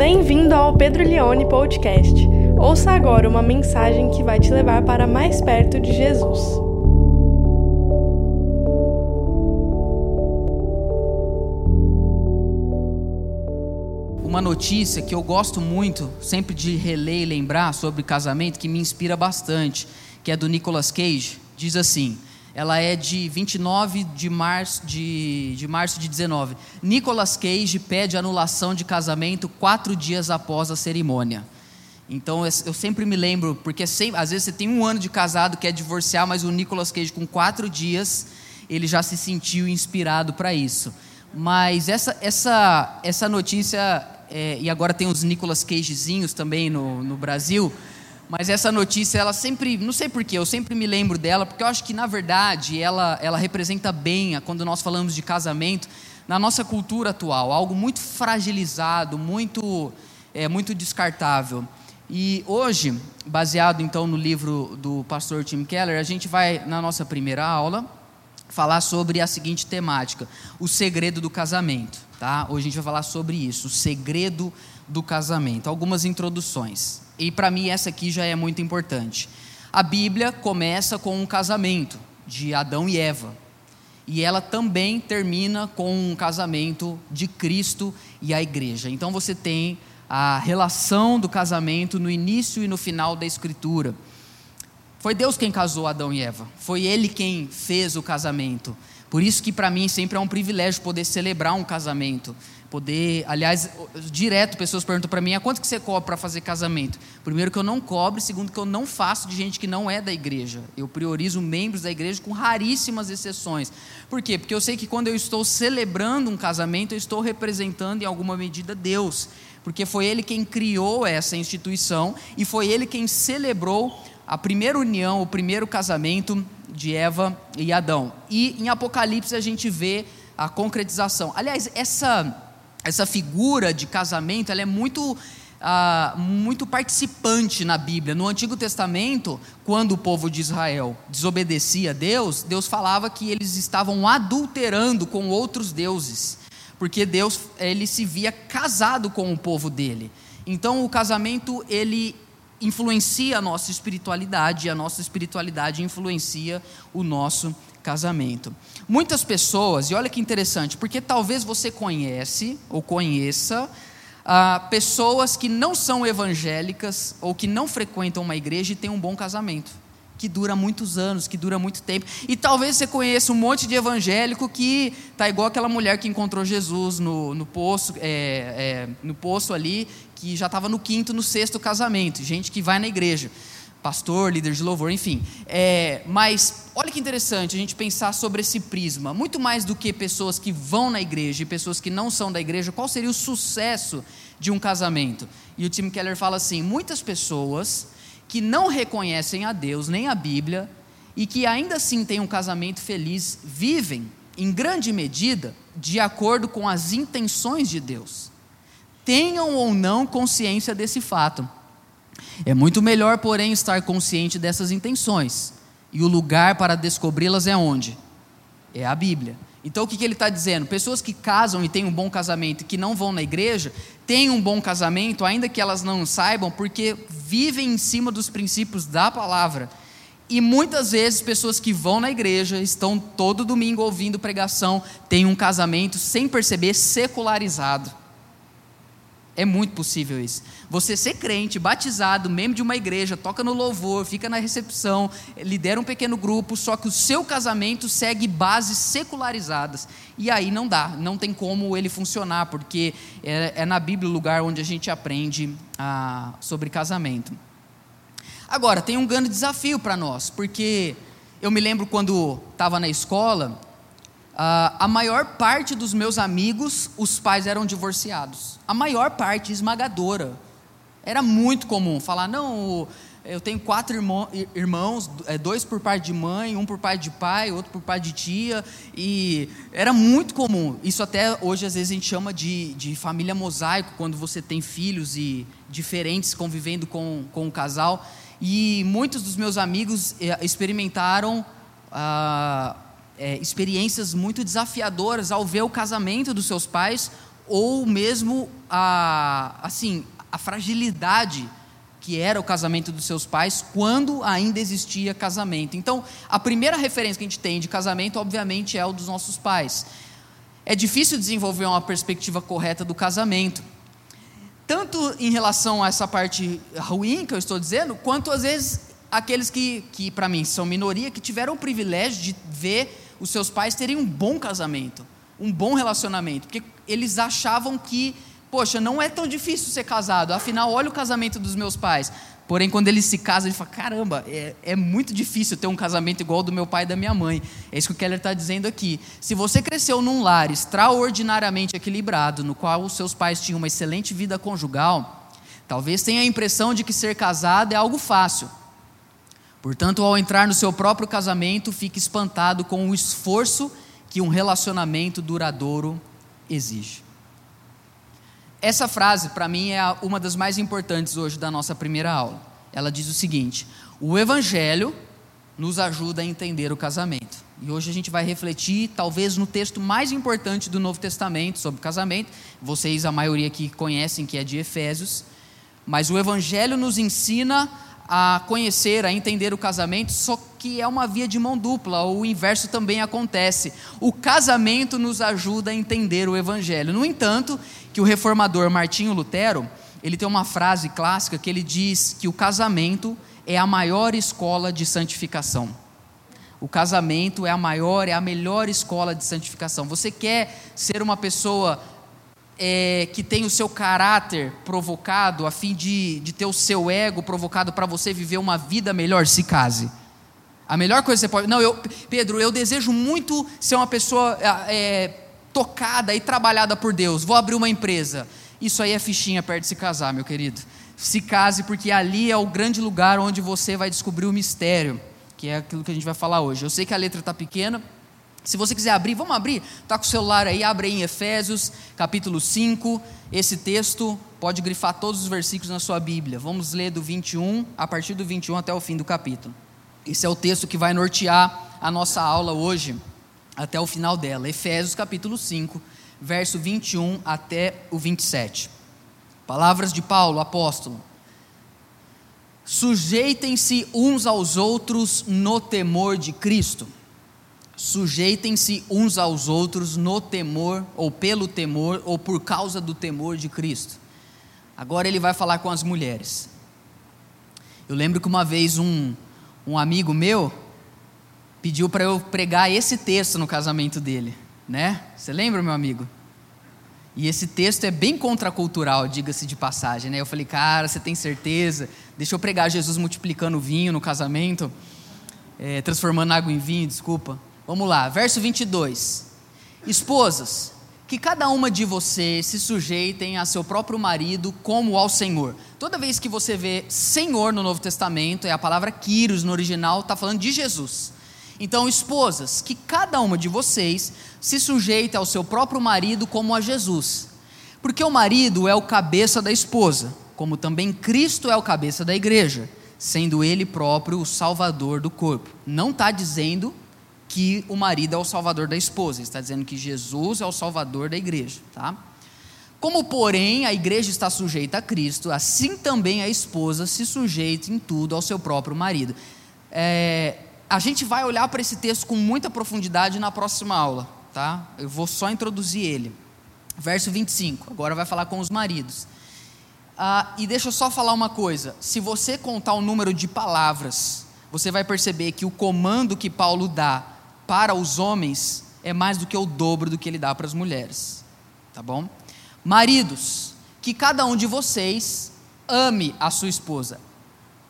Bem-vindo ao Pedro Leone Podcast. Ouça agora uma mensagem que vai te levar para mais perto de Jesus. Uma notícia que eu gosto muito, sempre de reler e lembrar sobre casamento, que me inspira bastante, que é do Nicolas Cage, diz assim: ela é de 29 de março de, de março de 19. Nicolas Cage pede anulação de casamento quatro dias após a cerimônia. Então eu sempre me lembro, porque sempre, às vezes você tem um ano de casado, quer divorciar, mas o Nicolas Cage com quatro dias ele já se sentiu inspirado para isso. Mas essa, essa, essa notícia, é, e agora tem os Nicolas Cagezinhos também no, no Brasil, mas essa notícia, ela sempre, não sei porquê, eu sempre me lembro dela, porque eu acho que na verdade ela, ela representa bem, quando nós falamos de casamento, na nossa cultura atual, algo muito fragilizado, muito, é, muito descartável. E hoje, baseado então no livro do pastor Tim Keller, a gente vai, na nossa primeira aula, falar sobre a seguinte temática: o segredo do casamento. Tá? Hoje a gente vai falar sobre isso, o segredo do casamento. Algumas introduções. E para mim essa aqui já é muito importante. A Bíblia começa com um casamento de Adão e Eva. E ela também termina com um casamento de Cristo e a igreja. Então você tem a relação do casamento no início e no final da escritura. Foi Deus quem casou Adão e Eva. Foi ele quem fez o casamento. Por isso que para mim sempre é um privilégio poder celebrar um casamento. Poder, aliás, direto pessoas perguntam para mim: "A quanto que você cobra para fazer casamento?" Primeiro que eu não cobro, segundo que eu não faço de gente que não é da igreja. Eu priorizo membros da igreja com raríssimas exceções. Por quê? Porque eu sei que quando eu estou celebrando um casamento, eu estou representando em alguma medida Deus, porque foi ele quem criou essa instituição e foi ele quem celebrou a primeira união, o primeiro casamento de Eva e Adão. E em Apocalipse a gente vê a concretização. Aliás, essa essa figura de casamento ela é muito ah, muito participante na Bíblia. No Antigo Testamento, quando o povo de Israel desobedecia a Deus, Deus falava que eles estavam adulterando com outros deuses, porque Deus ele se via casado com o povo dele. Então, o casamento ele influencia a nossa espiritualidade, e a nossa espiritualidade influencia o nosso casamento. Muitas pessoas, e olha que interessante, porque talvez você conhece ou conheça ah, pessoas que não são evangélicas ou que não frequentam uma igreja e têm um bom casamento, que dura muitos anos, que dura muito tempo. E talvez você conheça um monte de evangélico que tá igual aquela mulher que encontrou Jesus no, no poço, é, é, no poço ali, que já estava no quinto, no sexto casamento. Gente que vai na igreja pastor, líder de louvor, enfim. É, mas olha que interessante a gente pensar sobre esse prisma. Muito mais do que pessoas que vão na igreja e pessoas que não são da igreja, qual seria o sucesso de um casamento? E o Tim Keller fala assim: muitas pessoas que não reconhecem a Deus nem a Bíblia e que ainda assim têm um casamento feliz vivem, em grande medida, de acordo com as intenções de Deus. Tenham ou não consciência desse fato. É muito melhor, porém, estar consciente dessas intenções. E o lugar para descobri-las é onde? É a Bíblia. Então o que, que ele está dizendo? Pessoas que casam e têm um bom casamento e que não vão na igreja, têm um bom casamento, ainda que elas não saibam, porque vivem em cima dos princípios da palavra. E muitas vezes pessoas que vão na igreja, estão todo domingo ouvindo pregação, têm um casamento sem perceber secularizado. É muito possível isso. Você ser crente, batizado, membro de uma igreja, toca no louvor, fica na recepção, lidera um pequeno grupo, só que o seu casamento segue bases secularizadas. E aí não dá, não tem como ele funcionar, porque é, é na Bíblia o lugar onde a gente aprende ah, sobre casamento. Agora, tem um grande desafio para nós, porque eu me lembro quando estava na escola, Uh, a maior parte dos meus amigos, os pais eram divorciados. A maior parte, esmagadora. Era muito comum falar: não, eu tenho quatro irmãos, é, dois por parte de mãe, um por parte de pai, outro por parte de tia. E era muito comum. Isso até hoje, às vezes, a gente chama de, de família mosaico, quando você tem filhos e diferentes convivendo com, com o casal. E muitos dos meus amigos eh, experimentaram. Uh, é, experiências muito desafiadoras ao ver o casamento dos seus pais ou mesmo a, assim, a fragilidade que era o casamento dos seus pais quando ainda existia casamento. Então, a primeira referência que a gente tem de casamento, obviamente, é o dos nossos pais. É difícil desenvolver uma perspectiva correta do casamento, tanto em relação a essa parte ruim que eu estou dizendo, quanto às vezes aqueles que, que para mim, são minoria, que tiveram o privilégio de ver os seus pais terem um bom casamento, um bom relacionamento, porque eles achavam que Poxa, não é tão difícil ser casado, afinal, olha o casamento dos meus pais. Porém, quando ele se casa, ele fala: caramba, é, é muito difícil ter um casamento igual ao do meu pai e da minha mãe. É isso que o Keller está dizendo aqui. Se você cresceu num lar extraordinariamente equilibrado, no qual os seus pais tinham uma excelente vida conjugal, talvez tenha a impressão de que ser casado é algo fácil. Portanto, ao entrar no seu próprio casamento, fique espantado com o esforço que um relacionamento duradouro exige. Essa frase, para mim, é uma das mais importantes hoje da nossa primeira aula. Ela diz o seguinte: o Evangelho nos ajuda a entender o casamento. E hoje a gente vai refletir, talvez, no texto mais importante do Novo Testamento sobre casamento. Vocês, a maioria aqui, conhecem que é de Efésios. Mas o Evangelho nos ensina a conhecer, a entender o casamento, só que é uma via de mão dupla, o inverso também acontece. O casamento nos ajuda a entender o evangelho. No entanto, que o reformador Martinho Lutero, ele tem uma frase clássica que ele diz que o casamento é a maior escola de santificação. O casamento é a maior, é a melhor escola de santificação. Você quer ser uma pessoa é, que tem o seu caráter provocado, a fim de, de ter o seu ego provocado para você viver uma vida melhor, se case. A melhor coisa que você pode. Não, eu, Pedro, eu desejo muito ser uma pessoa é, tocada e trabalhada por Deus. Vou abrir uma empresa. Isso aí é fichinha perto de se casar, meu querido. Se case, porque ali é o grande lugar onde você vai descobrir o mistério, que é aquilo que a gente vai falar hoje. Eu sei que a letra está pequena, se você quiser abrir, vamos abrir? Está com o celular aí, abre aí em Efésios, capítulo 5. Esse texto pode grifar todos os versículos na sua Bíblia. Vamos ler do 21, a partir do 21 até o fim do capítulo. Esse é o texto que vai nortear a nossa aula hoje, até o final dela. Efésios, capítulo 5, verso 21 até o 27. Palavras de Paulo, apóstolo. Sujeitem-se uns aos outros no temor de Cristo Sujeitem-se uns aos outros no temor, ou pelo temor, ou por causa do temor de Cristo. Agora ele vai falar com as mulheres. Eu lembro que uma vez um, um amigo meu pediu para eu pregar esse texto no casamento dele, né? Você lembra, meu amigo? E esse texto é bem contracultural, diga-se de passagem, né? Eu falei, cara, você tem certeza? Deixa eu pregar Jesus multiplicando vinho no casamento, é, transformando água em vinho, desculpa. Vamos lá, verso 22. Esposas, que cada uma de vocês se sujeitem a seu próprio marido como ao Senhor. Toda vez que você vê Senhor no Novo Testamento, é a palavra Kyrios no original, está falando de Jesus. Então, esposas, que cada uma de vocês se sujeite ao seu próprio marido como a Jesus. Porque o marido é o cabeça da esposa, como também Cristo é o cabeça da igreja, sendo ele próprio o salvador do corpo. Não está dizendo que o marido é o salvador da esposa, está dizendo que Jesus é o salvador da igreja, tá? Como, porém, a igreja está sujeita a Cristo, assim também a esposa se sujeita em tudo ao seu próprio marido. É, a gente vai olhar para esse texto com muita profundidade na próxima aula, tá? Eu vou só introduzir ele. Verso 25, agora vai falar com os maridos. Ah, e deixa eu só falar uma coisa: se você contar o número de palavras, você vai perceber que o comando que Paulo dá para os homens é mais do que o dobro do que ele dá para as mulheres. Tá bom? Maridos, que cada um de vocês ame a sua esposa.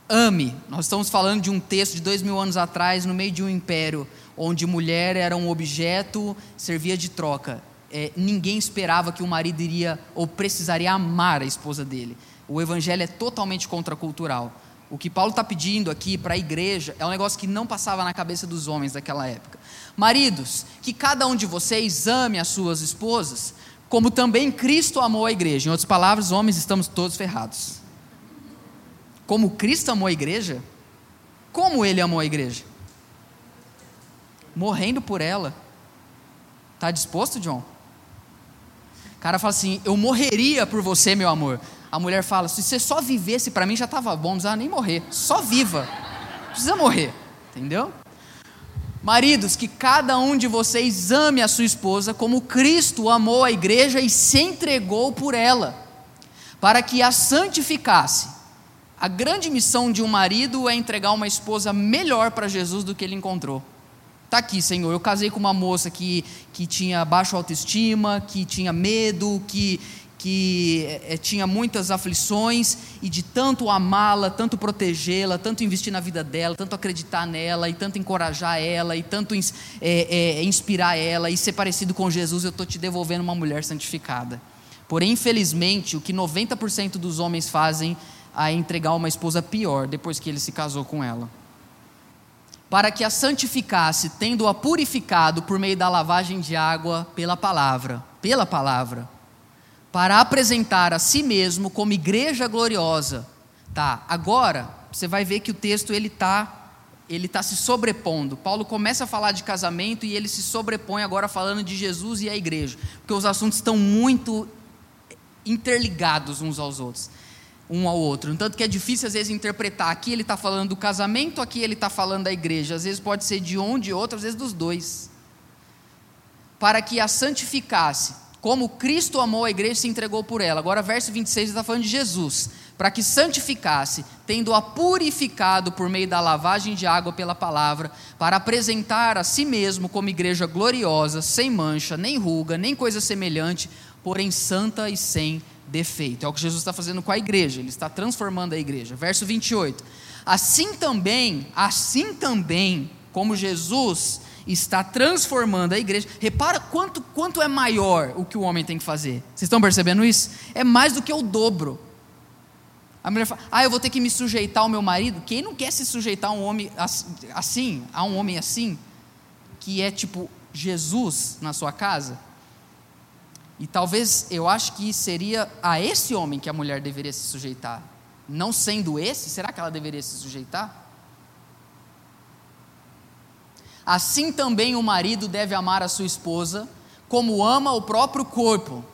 Ame. Nós estamos falando de um texto de dois mil anos atrás, no meio de um império, onde mulher era um objeto, servia de troca. É, ninguém esperava que o marido iria ou precisaria amar a esposa dele. O evangelho é totalmente contracultural. O que Paulo está pedindo aqui para a igreja é um negócio que não passava na cabeça dos homens daquela época. Maridos, que cada um de vocês ame as suas esposas, como também Cristo amou a igreja. Em outras palavras, homens, estamos todos ferrados. Como Cristo amou a igreja? Como ele amou a igreja? Morrendo por ela. Está disposto, John? O cara fala assim: Eu morreria por você, meu amor. A mulher fala: Se você só vivesse para mim já estava bom, não precisava nem morrer. Só viva. Não precisa morrer. Entendeu? Maridos, que cada um de vocês ame a sua esposa como Cristo amou a igreja e se entregou por ela, para que a santificasse. A grande missão de um marido é entregar uma esposa melhor para Jesus do que ele encontrou. Está aqui, Senhor. Eu casei com uma moça que, que tinha baixa autoestima, que tinha medo, que, que é, tinha muitas aflições, e de tanto amá-la, tanto protegê-la, tanto investir na vida dela, tanto acreditar nela, e tanto encorajar ela, e tanto é, é, inspirar ela, e ser parecido com Jesus, eu estou te devolvendo uma mulher santificada. Porém, infelizmente, o que 90% dos homens fazem é entregar uma esposa pior depois que ele se casou com ela para que a santificasse, tendo-a purificado por meio da lavagem de água pela palavra, pela palavra, para apresentar a si mesmo como igreja gloriosa. Tá, agora você vai ver que o texto ele está ele tá se sobrepondo. Paulo começa a falar de casamento e ele se sobrepõe agora falando de Jesus e a igreja, porque os assuntos estão muito interligados uns aos outros um ao outro. Tanto que é difícil às vezes interpretar. Aqui ele está falando do casamento, aqui ele está falando da igreja. Às vezes pode ser de um, de outro, às vezes dos dois. Para que a santificasse, como Cristo amou a igreja e se entregou por ela. Agora, verso 26 está falando de Jesus. Para que santificasse, tendo-a purificado por meio da lavagem de água pela palavra, para apresentar a si mesmo como igreja gloriosa, sem mancha, nem ruga, nem coisa semelhante, porém santa e sem defeito. É o que Jesus está fazendo com a igreja, ele está transformando a igreja. Verso 28. Assim também, assim também, como Jesus está transformando a igreja, repara quanto, quanto é maior o que o homem tem que fazer. Vocês estão percebendo isso? É mais do que o dobro. A mulher fala, ah, eu vou ter que me sujeitar ao meu marido. Quem não quer se sujeitar a um homem assim, a um homem assim, que é tipo Jesus na sua casa? E talvez eu acho que seria a esse homem que a mulher deveria se sujeitar. Não sendo esse, será que ela deveria se sujeitar? Assim também o marido deve amar a sua esposa, como ama o próprio corpo.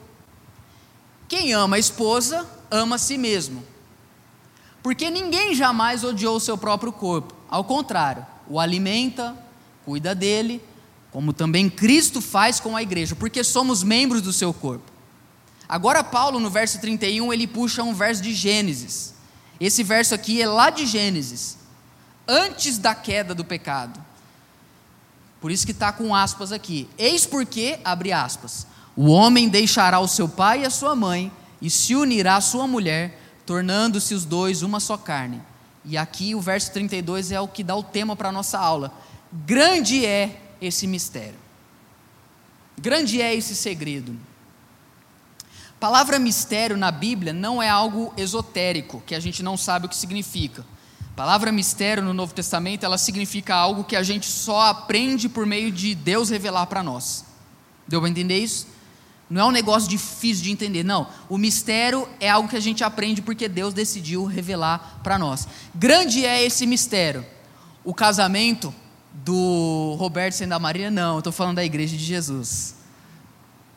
Quem ama a esposa, ama a si mesmo. Porque ninguém jamais odiou o seu próprio corpo. Ao contrário, o alimenta, cuida dele como também Cristo faz com a igreja, porque somos membros do seu corpo. Agora, Paulo, no verso 31, ele puxa um verso de Gênesis. Esse verso aqui é lá de Gênesis, antes da queda do pecado. Por isso que está com aspas aqui. Eis porque, abre aspas, o homem deixará o seu pai e a sua mãe e se unirá à sua mulher, tornando-se os dois uma só carne. E aqui o verso 32 é o que dá o tema para a nossa aula. Grande é esse mistério. Grande é esse segredo. A palavra mistério na Bíblia não é algo esotérico, que a gente não sabe o que significa. Palavra mistério no Novo Testamento, ela significa algo que a gente só aprende por meio de Deus revelar para nós. Deu para entender isso? Não é um negócio difícil de entender, não. O mistério é algo que a gente aprende porque Deus decidiu revelar para nós. Grande é esse mistério. O casamento do Roberto sendo da Maria, não, estou falando da igreja de Jesus.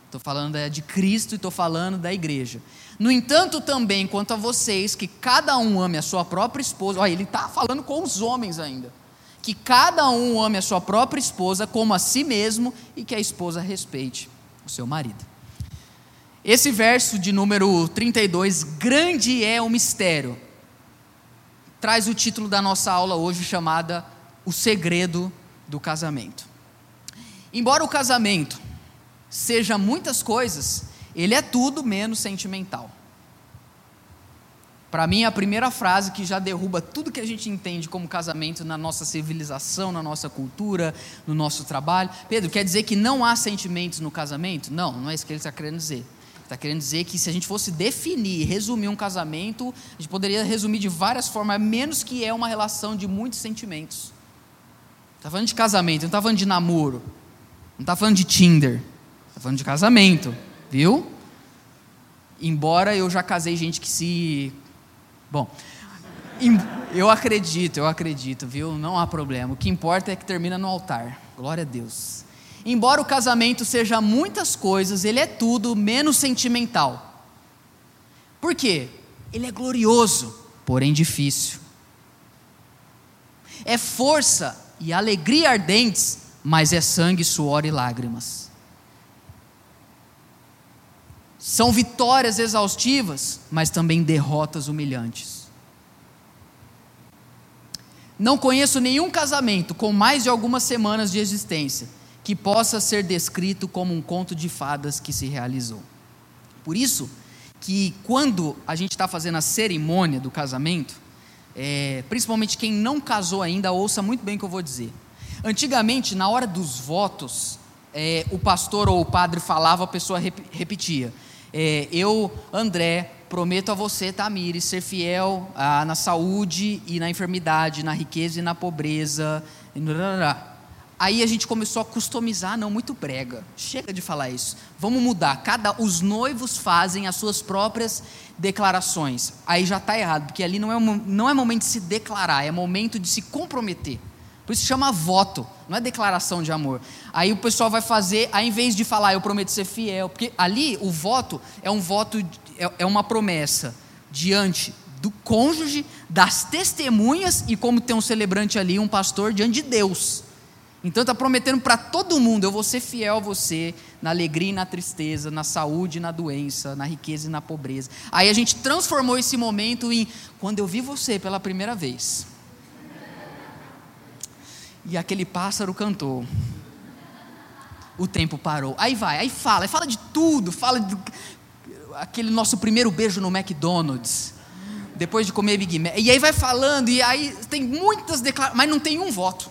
Estou falando de Cristo e estou falando da igreja. No entanto, também, quanto a vocês, que cada um ame a sua própria esposa, olha, ele está falando com os homens ainda. Que cada um ame a sua própria esposa como a si mesmo e que a esposa respeite o seu marido. Esse verso de número 32, grande é o mistério, traz o título da nossa aula hoje chamada o segredo do casamento. Embora o casamento seja muitas coisas, ele é tudo menos sentimental. Para mim, a primeira frase que já derruba tudo que a gente entende como casamento na nossa civilização, na nossa cultura, no nosso trabalho. Pedro, quer dizer que não há sentimentos no casamento? Não, não é isso que ele está querendo dizer. Está querendo dizer que se a gente fosse definir, resumir um casamento, a gente poderia resumir de várias formas, menos que é uma relação de muitos sentimentos. Está falando de casamento, não está falando de namoro. Não está falando de Tinder. Está falando de casamento, viu? Embora eu já casei gente que se. Bom, eu acredito, eu acredito, viu? Não há problema. O que importa é que termina no altar. Glória a Deus. Embora o casamento seja muitas coisas, ele é tudo menos sentimental. Por quê? Ele é glorioso, porém difícil. É força e alegria ardentes, mas é sangue, suor e lágrimas. São vitórias exaustivas, mas também derrotas humilhantes. Não conheço nenhum casamento com mais de algumas semanas de existência que possa ser descrito como um conto de fadas que se realizou. Por isso que quando a gente está fazendo a cerimônia do casamento, é, principalmente quem não casou ainda, ouça muito bem o que eu vou dizer. Antigamente, na hora dos votos, é, o pastor ou o padre falava, a pessoa rep, repetia. É, eu, André, prometo a você, Tamires, ser fiel ah, na saúde e na enfermidade, na riqueza e na pobreza. Aí a gente começou a customizar, não, muito brega. Chega de falar isso. Vamos mudar. Cada os noivos fazem as suas próprias declarações. Aí já está errado, porque ali não é, não é momento de se declarar, é momento de se comprometer. Por isso chama voto, não é declaração de amor. Aí o pessoal vai fazer, ao invés de falar eu prometo ser fiel, porque ali o voto é um voto, é, é uma promessa diante do cônjuge, das testemunhas e como tem um celebrante ali, um pastor diante de Deus. Então está prometendo para todo mundo: eu vou ser fiel a você na alegria e na tristeza, na saúde e na doença, na riqueza e na pobreza. Aí a gente transformou esse momento em quando eu vi você pela primeira vez. E aquele pássaro cantou. O tempo parou. Aí vai, aí fala, aí fala de tudo, fala de aquele nosso primeiro beijo no McDonald's, depois de comer Big Mac. E aí vai falando, e aí tem muitas declarações, mas não tem um voto.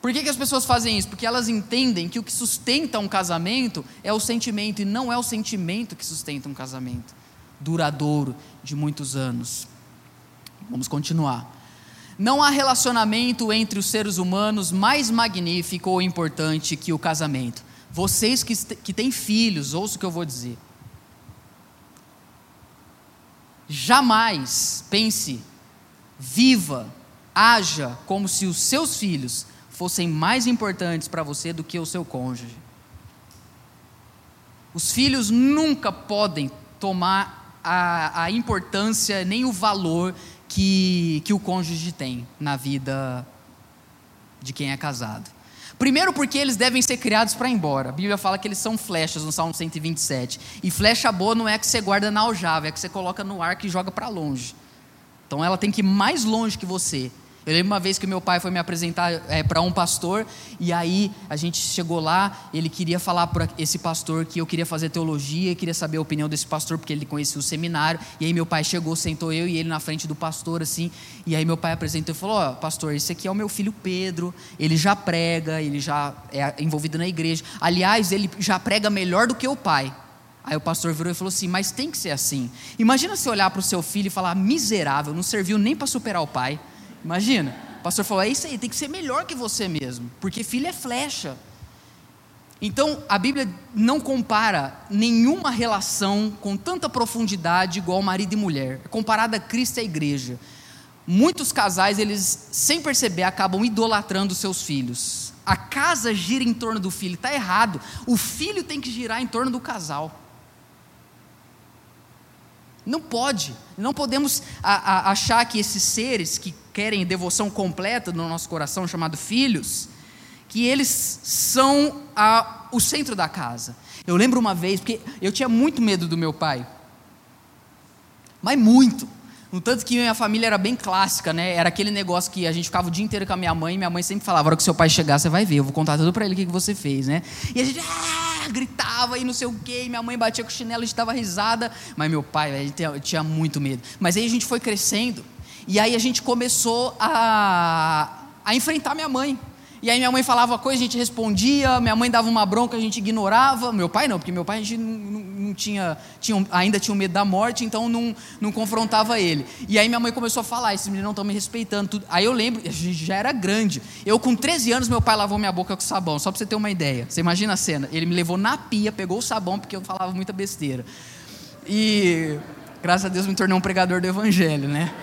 Por que, que as pessoas fazem isso? Porque elas entendem que o que sustenta um casamento é o sentimento, e não é o sentimento que sustenta um casamento duradouro de muitos anos. Vamos continuar. Não há relacionamento entre os seres humanos mais magnífico ou importante que o casamento. Vocês que, que têm filhos, ouça o que eu vou dizer. Jamais pense, viva, haja como se os seus filhos fossem mais importantes para você do que o seu cônjuge. Os filhos nunca podem tomar a, a importância nem o valor que, que o cônjuge tem na vida de quem é casado. Primeiro, porque eles devem ser criados para ir embora. A Bíblia fala que eles são flechas no Salmo 127. E flecha boa não é que você guarda na aljava, é que você coloca no arco e joga para longe. Então ela tem que ir mais longe que você. Eu lembro uma vez que meu pai foi me apresentar é, para um pastor, e aí a gente chegou lá, ele queria falar para esse pastor que eu queria fazer teologia, queria saber a opinião desse pastor, porque ele conhecia o seminário, e aí meu pai chegou, sentou eu e ele na frente do pastor, assim, e aí meu pai apresentou e falou: Ó, oh, pastor, esse aqui é o meu filho Pedro, ele já prega, ele já é envolvido na igreja, aliás, ele já prega melhor do que o pai. Aí o pastor virou e falou assim: Mas tem que ser assim. Imagina você olhar para o seu filho e falar: Miserável, não serviu nem para superar o pai. Imagina. O pastor falou: é isso aí, tem que ser melhor que você mesmo, porque filho é flecha. Então, a Bíblia não compara nenhuma relação com tanta profundidade igual marido e mulher. É comparada a Cristo e a igreja. Muitos casais, eles, sem perceber, acabam idolatrando seus filhos. A casa gira em torno do filho, está errado. O filho tem que girar em torno do casal. Não pode. Não podemos achar que esses seres que querem devoção completa no nosso coração, chamado filhos, que eles são a, o centro da casa. Eu lembro uma vez, porque eu tinha muito medo do meu pai. Mas muito. No tanto que minha família era bem clássica, né? Era aquele negócio que a gente ficava o dia inteiro com a minha mãe, e minha mãe sempre falava: a hora que seu pai chegar, você vai ver, eu vou contar tudo para ele o que, que você fez, né? E a gente ah, gritava e não sei o quê, e minha mãe batia com o chinelo, a gente dava risada, mas meu pai, ele tinha, tinha muito medo. Mas aí a gente foi crescendo, e aí a gente começou a, a enfrentar minha mãe. E aí minha mãe falava coisa, a gente respondia, minha mãe dava uma bronca, a gente ignorava. Meu pai não, porque meu pai a gente não, não, não tinha, tinha, ainda tinha medo da morte, então não, não confrontava ele. E aí minha mãe começou a falar, esses meninos não estão me respeitando. Tudo. Aí eu lembro, a gente já era grande. Eu com 13 anos, meu pai lavou minha boca com sabão, só para você ter uma ideia. Você imagina a cena? Ele me levou na pia, pegou o sabão, porque eu falava muita besteira. E graças a Deus me tornei um pregador do evangelho, né?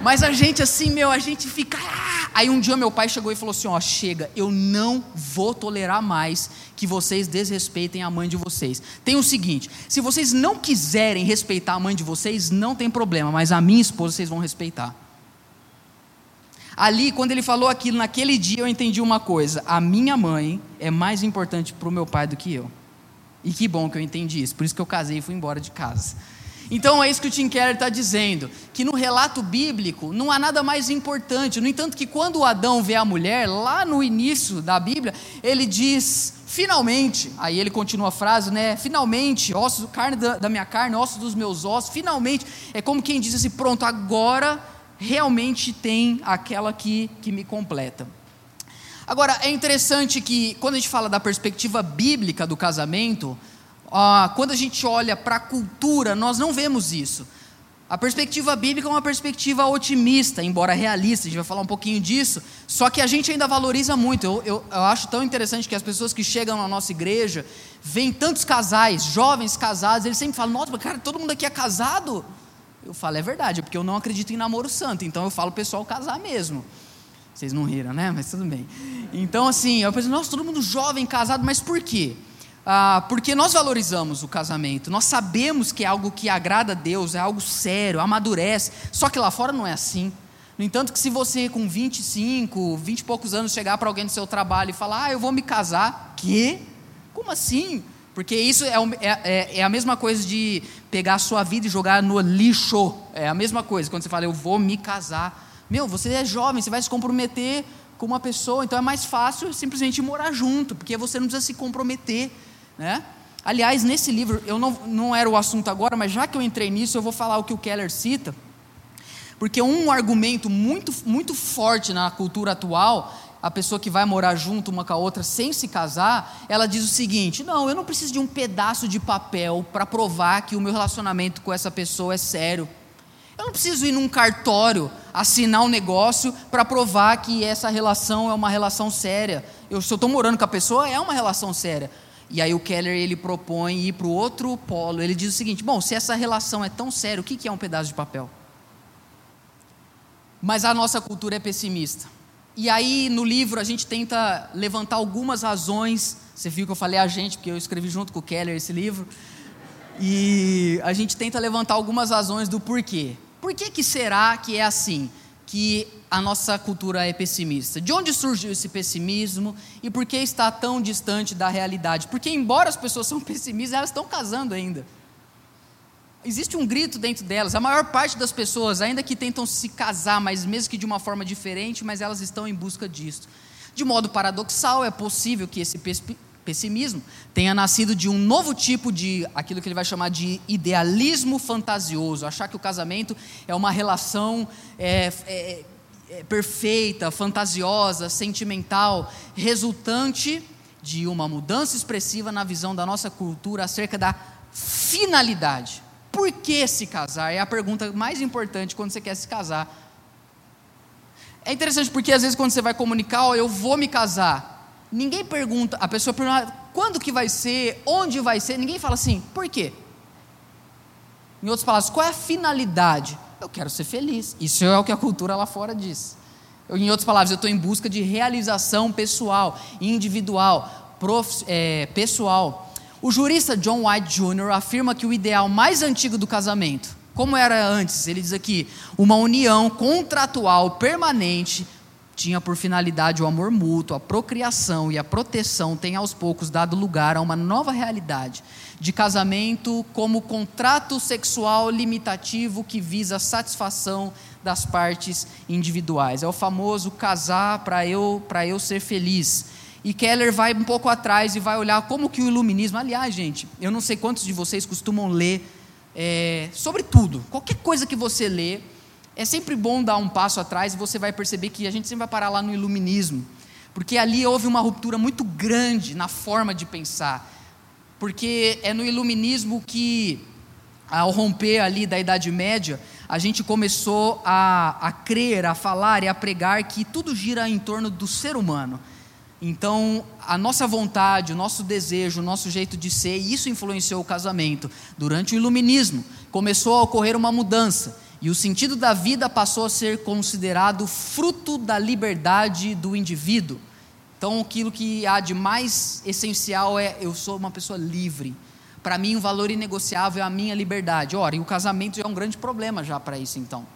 Mas a gente assim, meu, a gente fica. Ah, Aí um dia meu pai chegou e falou assim: Ó, chega, eu não vou tolerar mais que vocês desrespeitem a mãe de vocês. Tem o seguinte: se vocês não quiserem respeitar a mãe de vocês, não tem problema, mas a minha esposa vocês vão respeitar. Ali, quando ele falou aquilo, naquele dia eu entendi uma coisa: a minha mãe é mais importante para o meu pai do que eu. E que bom que eu entendi isso, por isso que eu casei e fui embora de casa. Então é isso que o Tim Keller está dizendo, que no relato bíblico não há nada mais importante. No entanto, que quando Adão vê a mulher, lá no início da Bíblia, ele diz, finalmente, aí ele continua a frase, né? Finalmente, ossos, carne da, da minha carne, ossos dos meus ossos, finalmente, é como quem diz assim, pronto, agora realmente tem aquela que, que me completa. Agora, é interessante que, quando a gente fala da perspectiva bíblica do casamento, ah, quando a gente olha para a cultura, nós não vemos isso. A perspectiva bíblica é uma perspectiva otimista, embora realista, a gente vai falar um pouquinho disso, só que a gente ainda valoriza muito. Eu, eu, eu acho tão interessante que as pessoas que chegam na nossa igreja veem tantos casais, jovens casados, eles sempre falam: Nossa, cara, todo mundo aqui é casado? Eu falo: É verdade, porque eu não acredito em namoro santo, então eu falo pessoal casar mesmo. Vocês não riram, né? Mas tudo bem. Então, assim, eu penso: Nossa, todo mundo jovem, casado, mas por quê? Ah, porque nós valorizamos o casamento, nós sabemos que é algo que agrada a Deus, é algo sério, amadurece, só que lá fora não é assim. No entanto, que se você com 25, 20 e poucos anos chegar para alguém do seu trabalho e falar, ah, eu vou me casar, que? Como assim? Porque isso é, é, é, é, a mesma coisa de pegar a sua vida e jogar no lixo. É a mesma coisa quando você fala, eu vou me casar. Meu, você é jovem, você vai se comprometer com uma pessoa, então é mais fácil simplesmente morar junto, porque você não precisa se comprometer. Né? Aliás, nesse livro, eu não, não era o assunto agora, mas já que eu entrei nisso, eu vou falar o que o Keller cita, porque um argumento muito, muito forte na cultura atual, a pessoa que vai morar junto uma com a outra sem se casar, ela diz o seguinte: não, eu não preciso de um pedaço de papel para provar que o meu relacionamento com essa pessoa é sério. Eu não preciso ir num cartório assinar um negócio para provar que essa relação é uma relação séria. Eu, se eu estou morando com a pessoa, é uma relação séria. E aí o Keller ele propõe ir para o outro polo. Ele diz o seguinte: bom, se essa relação é tão séria, o que é um pedaço de papel? Mas a nossa cultura é pessimista. E aí no livro a gente tenta levantar algumas razões. Você viu que eu falei a gente, porque eu escrevi junto com o Keller esse livro. E a gente tenta levantar algumas razões do porquê. Por que, que será que é assim? Que a nossa cultura é pessimista. De onde surgiu esse pessimismo e por que está tão distante da realidade? Porque, embora as pessoas são pessimistas, elas estão casando ainda. Existe um grito dentro delas. A maior parte das pessoas, ainda que tentam se casar, mas mesmo que de uma forma diferente, mas elas estão em busca disso. De modo paradoxal, é possível que esse pessimismo tenha nascido de um novo tipo de, aquilo que ele vai chamar de idealismo fantasioso, achar que o casamento é uma relação é, é, é, perfeita, fantasiosa, sentimental, resultante de uma mudança expressiva na visão da nossa cultura acerca da finalidade. Por que se casar? É a pergunta mais importante quando você quer se casar. É interessante porque às vezes quando você vai comunicar, eu vou me casar, Ninguém pergunta, a pessoa pergunta quando que vai ser, onde vai ser, ninguém fala assim, por quê? Em outras palavras, qual é a finalidade? Eu quero ser feliz. Isso é o que a cultura lá fora diz. Eu, em outras palavras, eu estou em busca de realização pessoal, individual, prof, é, pessoal. O jurista John White Jr. afirma que o ideal mais antigo do casamento, como era antes, ele diz aqui, uma união contratual permanente tinha por finalidade o amor mútuo, a procriação e a proteção, tem aos poucos dado lugar a uma nova realidade de casamento como contrato sexual limitativo que visa a satisfação das partes individuais. É o famoso casar para eu, eu ser feliz. E Keller vai um pouco atrás e vai olhar como que o iluminismo. Aliás, gente, eu não sei quantos de vocês costumam ler é, sobre tudo. Qualquer coisa que você lê, é sempre bom dar um passo atrás e você vai perceber que a gente sempre vai parar lá no iluminismo, porque ali houve uma ruptura muito grande na forma de pensar, porque é no iluminismo que, ao romper ali da Idade Média, a gente começou a, a crer, a falar e a pregar que tudo gira em torno do ser humano. Então, a nossa vontade, o nosso desejo, o nosso jeito de ser, isso influenciou o casamento. Durante o iluminismo, começou a ocorrer uma mudança E o sentido da vida passou a ser considerado fruto da liberdade do indivíduo. Então, aquilo que há de mais essencial é: eu sou uma pessoa livre. Para mim, um valor inegociável é a minha liberdade. Ora, e o casamento já é um grande problema já para isso, então.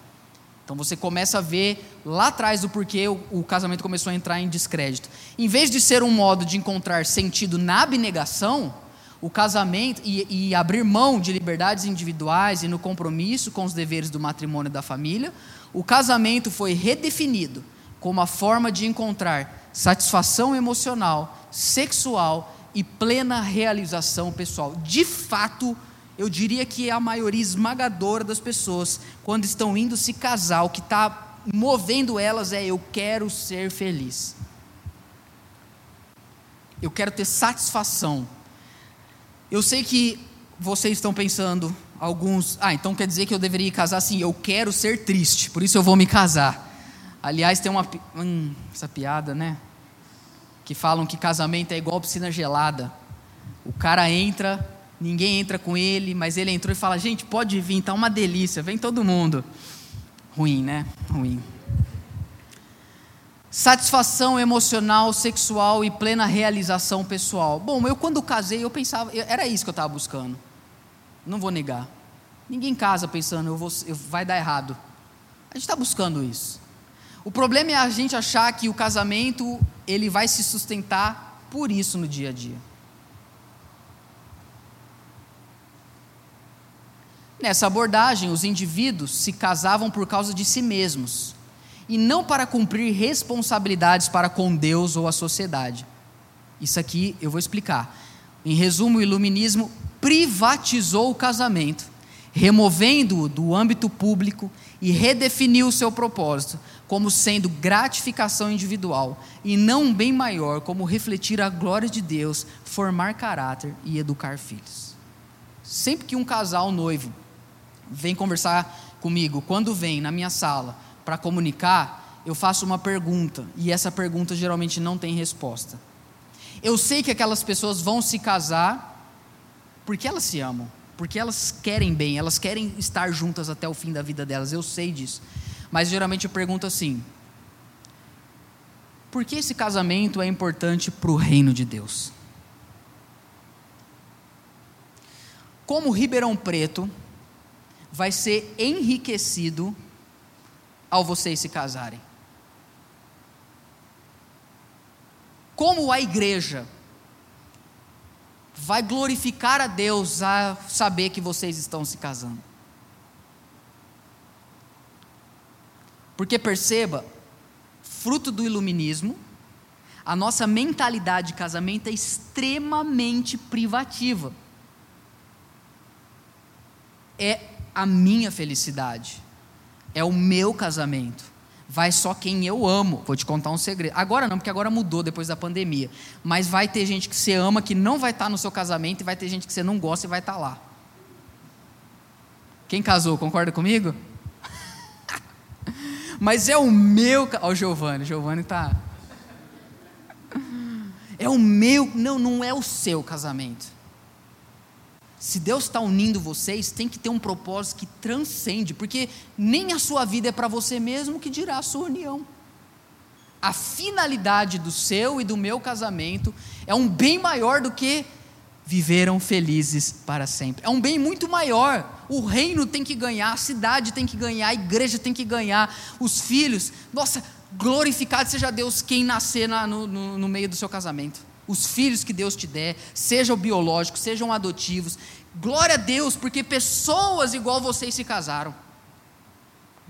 Então você começa a ver lá atrás do porquê o, o, casamento começou a entrar em descrédito. Em vez de ser um modo de encontrar sentido na abnegação, o casamento e, e abrir mão de liberdades individuais e no compromisso com os deveres do matrimônio e da família, o casamento foi redefinido como a forma de encontrar satisfação emocional, sexual e plena realização pessoal. De fato, eu diria que é a maioria esmagadora das pessoas, quando estão indo se casar, o que está movendo elas é: eu quero ser feliz. Eu quero ter satisfação. Eu sei que vocês estão pensando, alguns, ah, então quer dizer que eu deveria casar assim, eu quero ser triste, por isso eu vou me casar. Aliás, tem uma. Hum, essa piada, né? Que falam que casamento é igual piscina gelada. O cara entra, ninguém entra com ele, mas ele entrou e fala: gente, pode vir, tá uma delícia, vem todo mundo. Ruim, né? Ruim. Satisfação emocional, sexual e plena realização pessoal. Bom, eu quando casei, eu pensava, era isso que eu estava buscando. Não vou negar. Ninguém casa pensando, eu vou, eu, vai dar errado. A gente está buscando isso. O problema é a gente achar que o casamento ele vai se sustentar por isso no dia a dia. Nessa abordagem, os indivíduos se casavam por causa de si mesmos e não para cumprir responsabilidades para com Deus ou a sociedade. Isso aqui eu vou explicar. Em resumo, o iluminismo privatizou o casamento, removendo-o do âmbito público e redefiniu o seu propósito como sendo gratificação individual e não um bem maior, como refletir a glória de Deus, formar caráter e educar filhos. Sempre que um casal noivo vem conversar comigo, quando vem na minha sala para comunicar, eu faço uma pergunta e essa pergunta geralmente não tem resposta. Eu sei que aquelas pessoas vão se casar porque elas se amam, porque elas querem bem, elas querem estar juntas até o fim da vida delas, eu sei disso. Mas geralmente eu pergunto assim: por que esse casamento é importante para o reino de Deus? Como Ribeirão Preto vai ser enriquecido ao vocês se casarem. Como a igreja vai glorificar a Deus a saber que vocês estão se casando. Porque perceba, fruto do iluminismo, a nossa mentalidade de casamento é extremamente privativa. É a minha felicidade, é o meu casamento. Vai só quem eu amo. Vou te contar um segredo. Agora não, porque agora mudou depois da pandemia. Mas vai ter gente que você ama que não vai estar no seu casamento e vai ter gente que você não gosta e vai estar lá. Quem casou, concorda comigo? Mas é o meu. Ó, o Giovanni, Giovanni tá. É o meu. Não, não é o seu casamento. Se Deus está unindo vocês, tem que ter um propósito que transcende, porque nem a sua vida é para você mesmo, que dirá a sua união. A finalidade do seu e do meu casamento é um bem maior do que viveram felizes para sempre. É um bem muito maior. O reino tem que ganhar, a cidade tem que ganhar, a igreja tem que ganhar, os filhos. Nossa, glorificado seja Deus quem nascer na, no, no, no meio do seu casamento os filhos que Deus te der, sejam biológicos, sejam adotivos. Glória a Deus, porque pessoas igual vocês se casaram.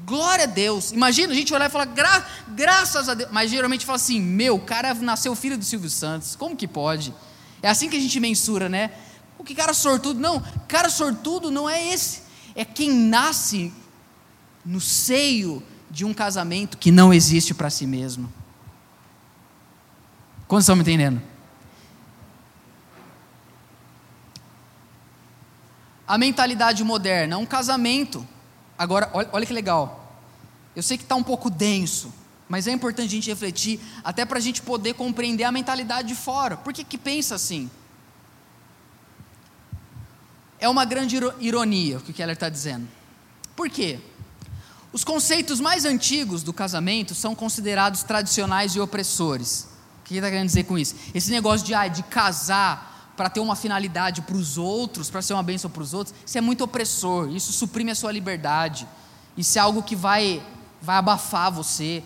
Glória a Deus. Imagina a gente olhar e falar, Gra graças a Deus. Mas geralmente fala assim: meu, o cara nasceu filho do Silvio Santos. Como que pode? É assim que a gente mensura, né? O que cara sortudo? Não, cara sortudo não é esse. É quem nasce no seio de um casamento que não existe para si mesmo. Quantos estão me entendendo? A mentalidade moderna, um casamento. Agora, olha, olha que legal. Eu sei que está um pouco denso, mas é importante a gente refletir, até para a gente poder compreender a mentalidade de fora. Por que, que pensa assim? É uma grande ironia o que o Keller está dizendo. Por quê? Os conceitos mais antigos do casamento são considerados tradicionais e opressores. O que ele está querendo dizer com isso? Esse negócio de, ah, de casar para ter uma finalidade para os outros, para ser uma bênção para os outros, isso é muito opressor, isso suprime a sua liberdade, isso é algo que vai, vai abafar você.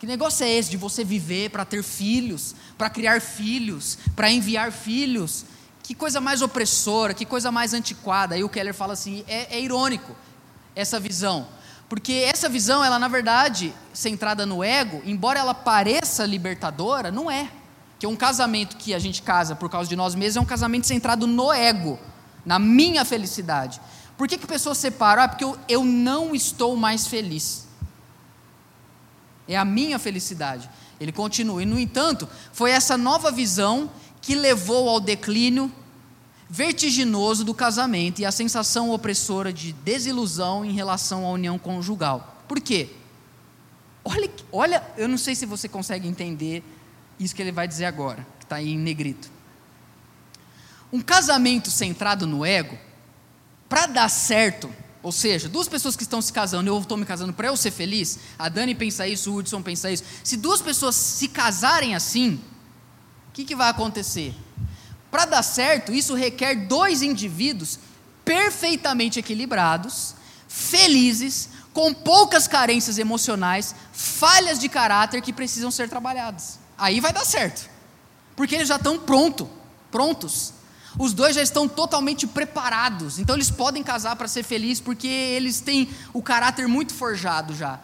Que negócio é esse de você viver para ter filhos, para criar filhos, para enviar filhos? Que coisa mais opressora, que coisa mais antiquada. Aí o Keller fala assim: é, é irônico essa visão. Porque essa visão, ela na verdade, centrada no ego, embora ela pareça libertadora, não é. Que um casamento que a gente casa por causa de nós mesmos é um casamento centrado no ego, na minha felicidade. Por que, que pessoas separam? Ah, porque eu, eu não estou mais feliz. É a minha felicidade. Ele continua. E, no entanto, foi essa nova visão que levou ao declínio vertiginoso do casamento e a sensação opressora de desilusão em relação à união conjugal. Por quê? Olha, olha, eu não sei se você consegue entender isso que ele vai dizer agora, que está aí em negrito. Um casamento centrado no ego, para dar certo, ou seja, duas pessoas que estão se casando, eu estou me casando para eu ser feliz, a Dani pensa isso, o Hudson pensa isso. Se duas pessoas se casarem assim, o que, que vai acontecer? Para dar certo, isso requer dois indivíduos perfeitamente equilibrados, felizes, com poucas carências emocionais, falhas de caráter que precisam ser trabalhadas. Aí vai dar certo. Porque eles já estão pronto, prontos. Os dois já estão totalmente preparados. Então eles podem casar para ser felizes porque eles têm o caráter muito forjado já.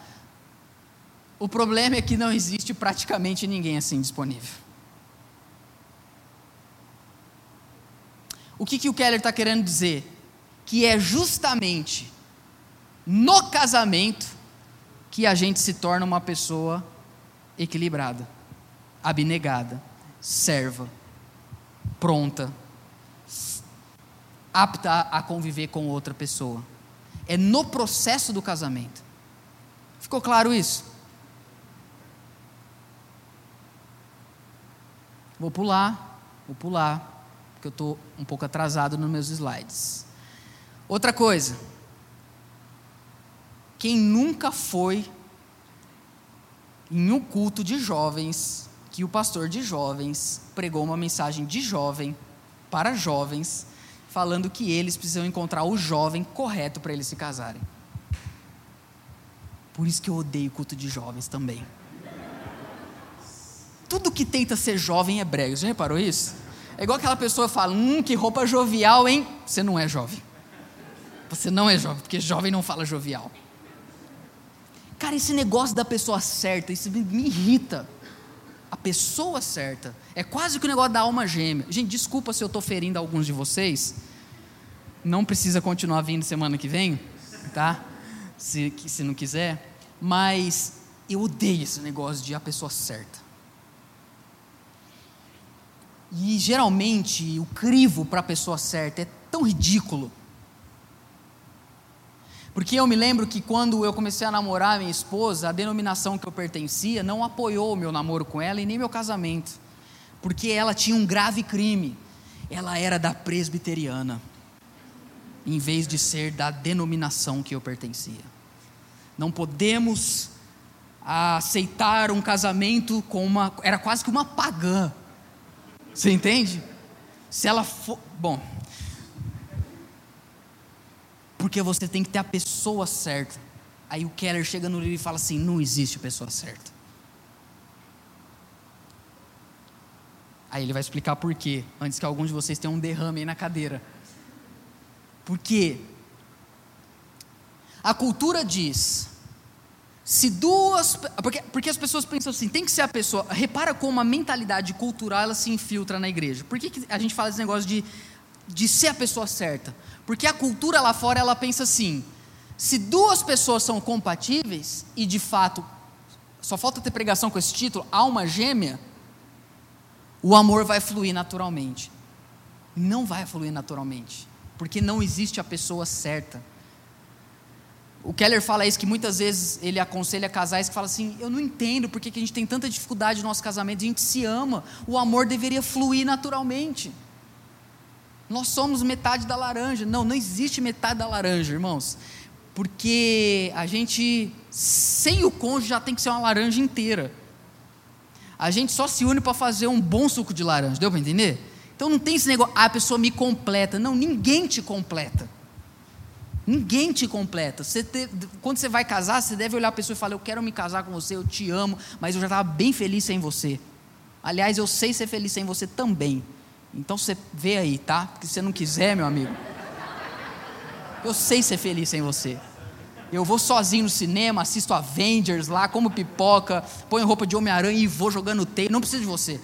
O problema é que não existe praticamente ninguém assim disponível. O que, que o Keller está querendo dizer? Que é justamente no casamento que a gente se torna uma pessoa equilibrada, abnegada, serva, pronta, apta a conviver com outra pessoa. É no processo do casamento. Ficou claro isso? Vou pular, vou pular porque eu estou um pouco atrasado nos meus slides. Outra coisa. Quem nunca foi em um culto de jovens, que o pastor de jovens pregou uma mensagem de jovem para jovens, falando que eles precisam encontrar o jovem correto para eles se casarem. Por isso que eu odeio culto de jovens também. Tudo que tenta ser jovem é brega. Você já reparou isso? É igual aquela pessoa fala, hum, que roupa jovial, hein? Você não é jovem. Você não é jovem, porque jovem não fala jovial. Cara, esse negócio da pessoa certa, isso me irrita. Pessoa certa. É quase que o negócio da alma gêmea. Gente, desculpa se eu estou ferindo alguns de vocês. Não precisa continuar vindo semana que vem, tá? Se, se não quiser. Mas eu odeio esse negócio de a pessoa certa. E geralmente o crivo para a pessoa certa é tão ridículo. Porque eu me lembro que quando eu comecei a namorar minha esposa, a denominação que eu pertencia não apoiou o meu namoro com ela e nem meu casamento. Porque ela tinha um grave crime. Ela era da presbiteriana, em vez de ser da denominação que eu pertencia. Não podemos aceitar um casamento com uma. Era quase que uma pagã você entende? Se ela for. Bom. Porque você tem que ter a pessoa certa. Aí o Keller chega no livro e fala assim: não existe pessoa certa. Aí ele vai explicar por quê, antes que alguns de vocês tenham um derrame aí na cadeira. Por quê? A cultura diz se duas. Porque, porque as pessoas pensam assim, tem que ser a pessoa. Repara como a mentalidade cultural ela se infiltra na igreja. Por que, que a gente fala esse negócio de, de ser a pessoa certa? Porque a cultura lá fora ela pensa assim: se duas pessoas são compatíveis, e de fato, só falta ter pregação com esse título, alma gêmea, o amor vai fluir naturalmente. Não vai fluir naturalmente. Porque não existe a pessoa certa. O Keller fala isso que muitas vezes ele aconselha casais que falam assim: Eu não entendo porque que a gente tem tanta dificuldade no nosso casamento, a gente se ama, o amor deveria fluir naturalmente. Nós somos metade da laranja. Não, não existe metade da laranja, irmãos. Porque a gente, sem o cônjuge, já tem que ser uma laranja inteira. A gente só se une para fazer um bom suco de laranja, deu para entender? Então não tem esse negócio, ah, a pessoa me completa. Não, ninguém te completa. Ninguém te completa. Você te, quando você vai casar, você deve olhar a pessoa e falar: Eu quero me casar com você, eu te amo, mas eu já estava bem feliz sem você. Aliás, eu sei ser feliz sem você também. Então você vê aí, tá? Porque se você não quiser, meu amigo. Eu sei ser feliz sem você. Eu vou sozinho no cinema, assisto Avengers lá, como pipoca, ponho roupa de Homem-Aranha e vou jogando teia. Não preciso de você.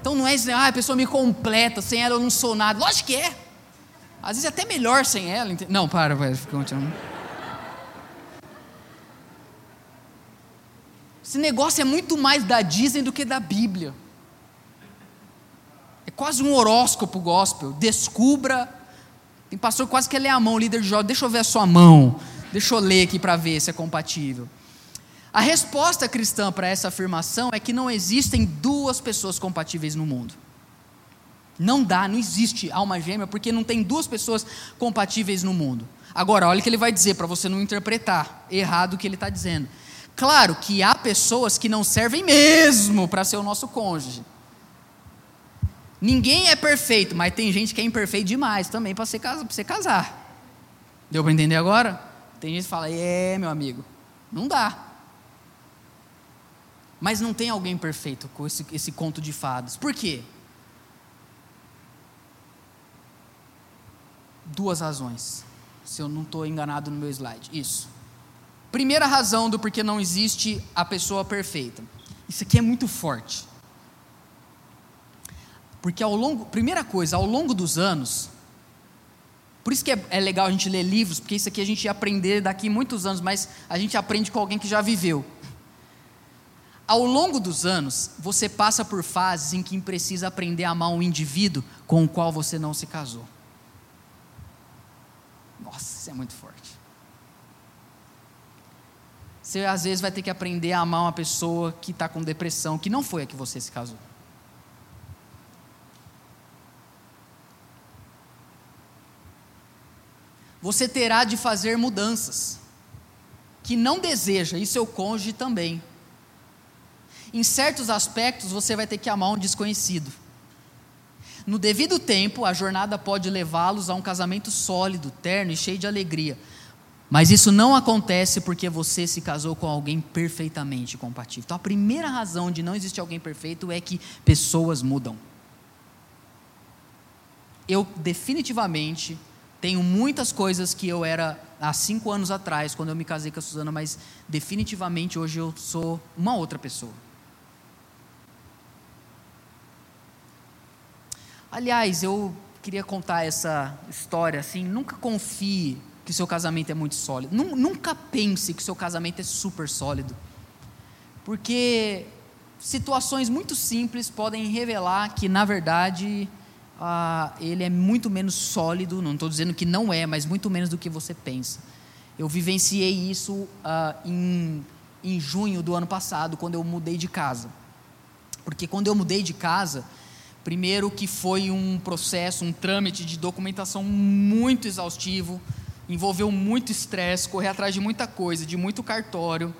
Então não é isso, ah, a pessoa me completa, sem ela eu não sou nada. Lógico que é. Às vezes é até melhor sem ela. Não, para, vai, continua. Esse negócio é muito mais da Disney do que da Bíblia. Quase um horóscopo gospel. Descubra tem pastor que quase quer ler a mão, líder de jovem, deixa eu ver a sua mão, deixa eu ler aqui para ver se é compatível. A resposta cristã para essa afirmação é que não existem duas pessoas compatíveis no mundo. Não dá, não existe alma gêmea, porque não tem duas pessoas compatíveis no mundo. Agora, olha o que ele vai dizer para você não interpretar errado o que ele está dizendo. Claro que há pessoas que não servem mesmo para ser o nosso cônjuge. Ninguém é perfeito, mas tem gente que é imperfeito demais também para você casar. Deu para entender agora? Tem gente que fala, é, meu amigo, não dá. Mas não tem alguém perfeito com esse, esse conto de fadas. Por quê? Duas razões. Se eu não estou enganado no meu slide. Isso. Primeira razão do porquê não existe a pessoa perfeita. Isso aqui é muito forte. Porque ao longo, primeira coisa, ao longo dos anos, por isso que é, é, legal a gente ler livros, porque isso aqui a gente ia aprender daqui muitos anos, mas a gente aprende com alguém que já viveu. Ao longo dos anos, você passa por fases em que precisa aprender a amar um indivíduo com o qual você não se casou. Nossa, isso é muito forte. Você às vezes vai ter que aprender a amar uma pessoa que está com depressão, que não foi a que você se casou. Você terá de fazer mudanças que não deseja e seu cônjuge também. Em certos aspectos, você vai ter que amar um desconhecido. No devido tempo, a jornada pode levá-los a um casamento sólido, terno e cheio de alegria. Mas isso não acontece porque você se casou com alguém perfeitamente compatível. Então, a primeira razão de não existir alguém perfeito é que pessoas mudam. Eu definitivamente tenho muitas coisas que eu era há cinco anos atrás, quando eu me casei com a Suzana, mas definitivamente hoje eu sou uma outra pessoa. Aliás, eu queria contar essa história assim. Nunca confie que seu casamento é muito sólido. Nunca pense que seu casamento é super sólido. Porque situações muito simples podem revelar que, na verdade, ah, ele é muito menos sólido, não estou dizendo que não é, mas muito menos do que você pensa. Eu vivenciei isso ah, em, em junho do ano passado, quando eu mudei de casa. Porque quando eu mudei de casa, primeiro que foi um processo, um trâmite de documentação muito exaustivo, envolveu muito estresse, correr atrás de muita coisa, de muito cartório.